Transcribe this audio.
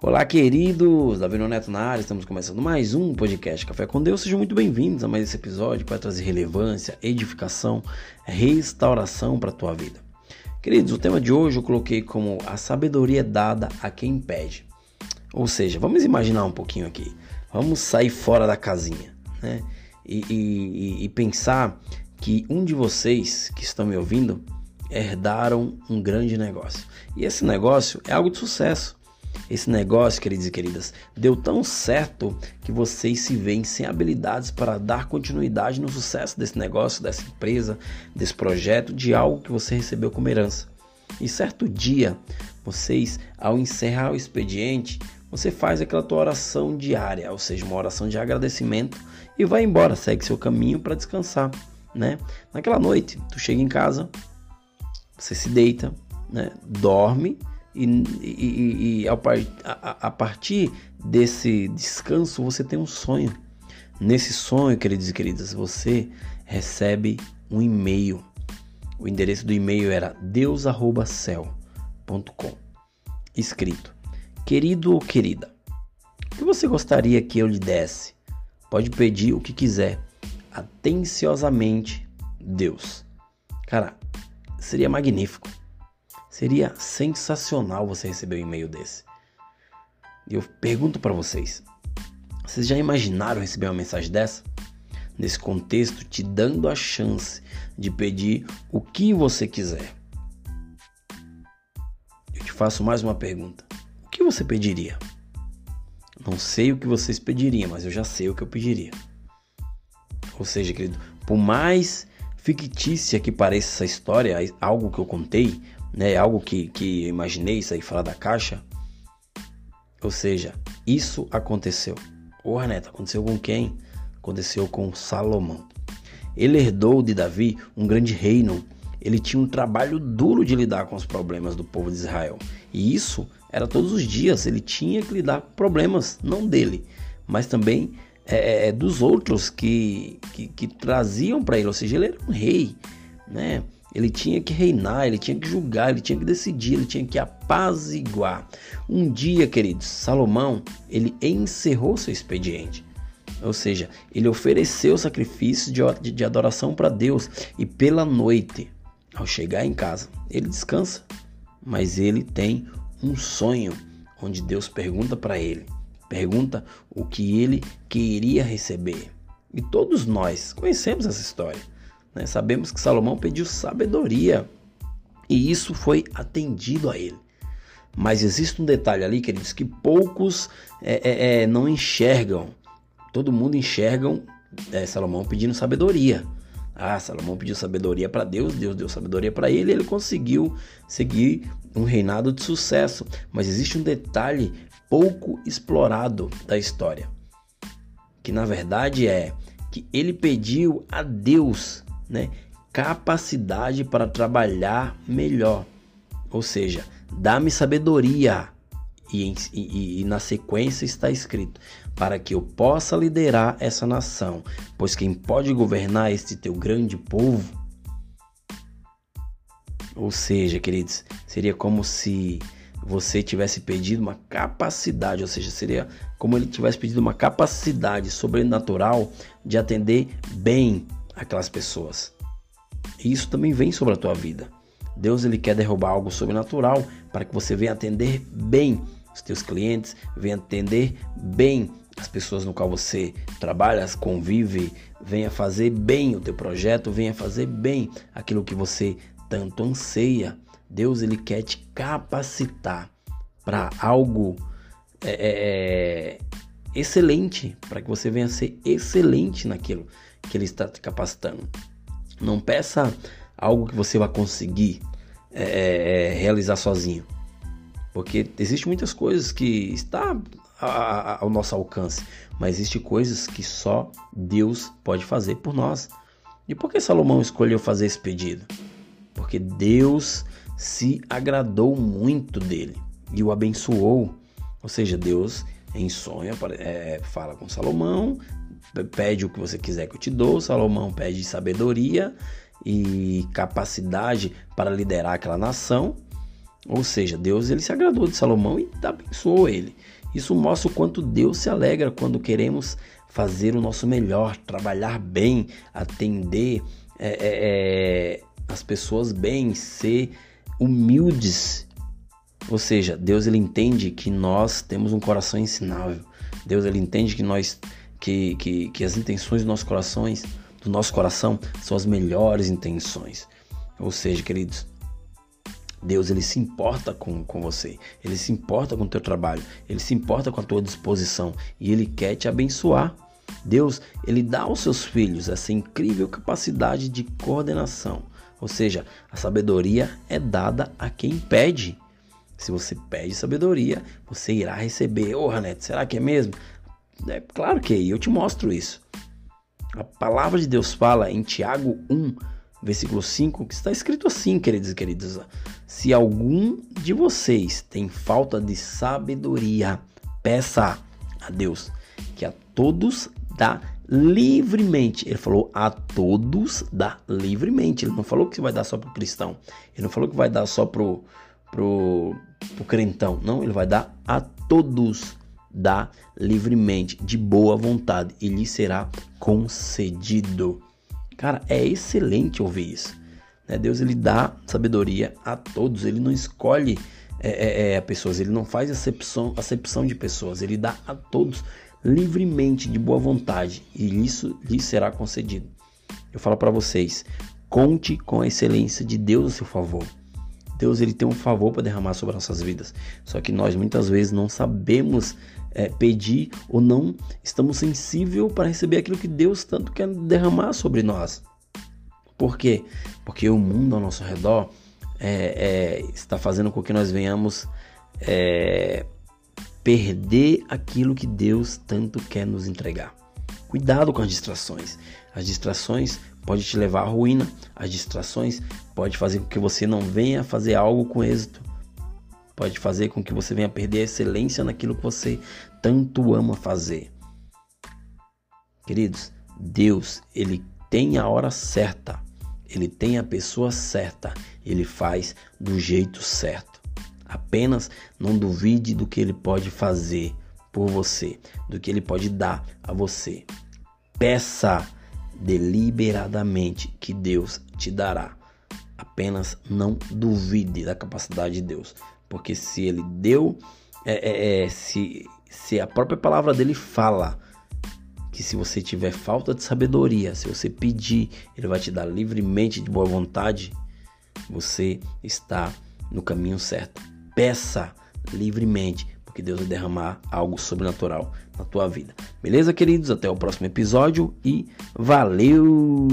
Olá, queridos! Davi Neto na área, estamos começando mais um podcast Café com Deus. Sejam muito bem-vindos a mais esse episódio para trazer relevância, edificação, restauração para a tua vida. Queridos, o tema de hoje eu coloquei como a sabedoria dada a quem pede. Ou seja, vamos imaginar um pouquinho aqui. Vamos sair fora da casinha, né? E, e, e pensar que um de vocês que estão me ouvindo herdaram um grande negócio. E esse negócio é algo de sucesso. Esse negócio, queridos e queridas, deu tão certo que vocês se veem sem habilidades para dar continuidade no sucesso desse negócio, dessa empresa, desse projeto, de algo que você recebeu como herança. E certo dia, vocês, ao encerrar o expediente, você faz aquela tua oração diária, ou seja, uma oração de agradecimento e vai embora, segue seu caminho para descansar, né? Naquela noite, tu chega em casa, você se deita, né? Dorme e, e, e a, a partir desse descanso você tem um sonho. Nesse sonho, queridos e queridas, você recebe um e-mail. O endereço do e-mail era deus@céu.com. Escrito: Querido ou querida, o que você gostaria que eu lhe desse? Pode pedir o que quiser. Atenciosamente, Deus. Cara, seria magnífico. Seria sensacional você receber um e-mail desse. E eu pergunto para vocês: vocês já imaginaram receber uma mensagem dessa? Nesse contexto, te dando a chance de pedir o que você quiser. Eu te faço mais uma pergunta: o que você pediria? Não sei o que vocês pediriam, mas eu já sei o que eu pediria. Ou seja, querido, por mais fictícia que pareça essa história, algo que eu contei, né? Algo que, que eu imaginei sair fora da caixa. Ou seja, isso aconteceu. Ô Neto, aconteceu com quem? Aconteceu com Salomão. Ele herdou de Davi um grande reino. Ele tinha um trabalho duro de lidar com os problemas do povo de Israel. E isso era todos os dias. Ele tinha que lidar com problemas, não dele, mas também é, é dos outros que, que, que traziam para ele. Ou seja, ele era um rei, né? Ele tinha que reinar, ele tinha que julgar, ele tinha que decidir, ele tinha que apaziguar. Um dia, queridos, Salomão, ele encerrou seu expediente. Ou seja, ele ofereceu sacrifício de, de, de adoração para Deus e pela noite, ao chegar em casa, ele descansa, mas ele tem um sonho onde Deus pergunta para ele, pergunta o que ele queria receber. E todos nós conhecemos essa história. Né? Sabemos que Salomão pediu sabedoria e isso foi atendido a ele. Mas existe um detalhe ali, queridos, que poucos é, é, é, não enxergam. Todo mundo enxergam é, Salomão pedindo sabedoria. Ah, Salomão pediu sabedoria para Deus, Deus deu sabedoria para ele, ele conseguiu seguir um reinado de sucesso. Mas existe um detalhe pouco explorado da história, que na verdade é que ele pediu a Deus né, capacidade para trabalhar melhor. Ou seja, dá-me sabedoria. E, e, e, na sequência está escrito: para que eu possa liderar essa nação, pois quem pode governar este teu grande povo. Ou seja, queridos, seria como se você tivesse pedido uma capacidade, ou seja, seria como ele tivesse pedido uma capacidade sobrenatural de atender bem aquelas pessoas. E isso também vem sobre a tua vida. Deus ele quer derrubar algo sobrenatural para que você venha atender bem os teus clientes, venha atender bem as pessoas no qual você trabalha, convive, venha fazer bem o teu projeto, venha fazer bem aquilo que você tanto anseia. Deus ele quer te capacitar para algo é, é, é excelente, para que você venha ser excelente naquilo que Ele está te capacitando. Não peça algo que você vai conseguir é, é, é realizar sozinho, porque existe muitas coisas que está ao nosso alcance, mas existe coisas que só Deus pode fazer por nós. E por que Salomão escolheu fazer esse pedido? Porque Deus se agradou muito dele e o abençoou. Ou seja, Deus em sonho é, fala com Salomão, pede o que você quiser que eu te dou. Salomão pede sabedoria e capacidade para liderar aquela nação. Ou seja, Deus ele se agradou de Salomão e abençoou ele. Isso mostra o quanto Deus se alegra quando queremos fazer o nosso melhor, trabalhar bem, atender é, é, é as pessoas bem, ser humildes. Ou seja, Deus ele entende que nós temos um coração ensinável. Deus ele entende que nós que, que, que as intenções dos nossos corações, do nosso coração são as melhores intenções. Ou seja, queridos, Deus ele se importa com, com você, ele se importa com o teu trabalho, ele se importa com a tua disposição e ele quer te abençoar. Deus ele dá aos seus filhos essa incrível capacidade de coordenação, ou seja, a sabedoria é dada a quem pede. Se você pede sabedoria, você irá receber. Ô, oh, Ranete, será que é mesmo? É claro que é, eu te mostro isso. A palavra de Deus fala em Tiago 1, versículo 5, que está escrito assim, queridos e queridas: Se algum de vocês tem falta de sabedoria, peça a Deus, que a todos dá livremente. Ele falou a todos dá livremente. Ele não falou que vai dar só para o cristão. Ele não falou que vai dar só pro pro, pro crentão. Não, ele vai dar a todos dá livremente, de boa vontade, e lhe será concedido. Cara, é excelente ouvir isso. Né? Deus ele dá sabedoria a todos, ele não escolhe é, é, é, pessoas, ele não faz acepção, acepção de pessoas, ele dá a todos livremente, de boa vontade, e isso lhe será concedido. Eu falo para vocês, conte com a excelência de Deus a seu favor. Deus ele tem um favor para derramar sobre nossas vidas. Só que nós muitas vezes não sabemos é, pedir ou não estamos sensíveis para receber aquilo que Deus tanto quer derramar sobre nós. Por quê? Porque o mundo ao nosso redor é, é, está fazendo com que nós venhamos é, perder aquilo que Deus tanto quer nos entregar. Cuidado com as distrações. As distrações podem te levar à ruína. As distrações podem fazer com que você não venha fazer algo com êxito pode fazer com que você venha perder a excelência naquilo que você tanto ama fazer. Queridos, Deus, ele tem a hora certa, ele tem a pessoa certa, ele faz do jeito certo. Apenas não duvide do que ele pode fazer por você, do que ele pode dar a você. Peça deliberadamente que Deus te dará. Apenas não duvide da capacidade de Deus. Porque se ele deu, é, é, é, se, se a própria palavra dele fala que se você tiver falta de sabedoria, se você pedir, ele vai te dar livremente, de boa vontade, você está no caminho certo. Peça livremente, porque Deus vai derramar algo sobrenatural na tua vida. Beleza, queridos? Até o próximo episódio e valeu!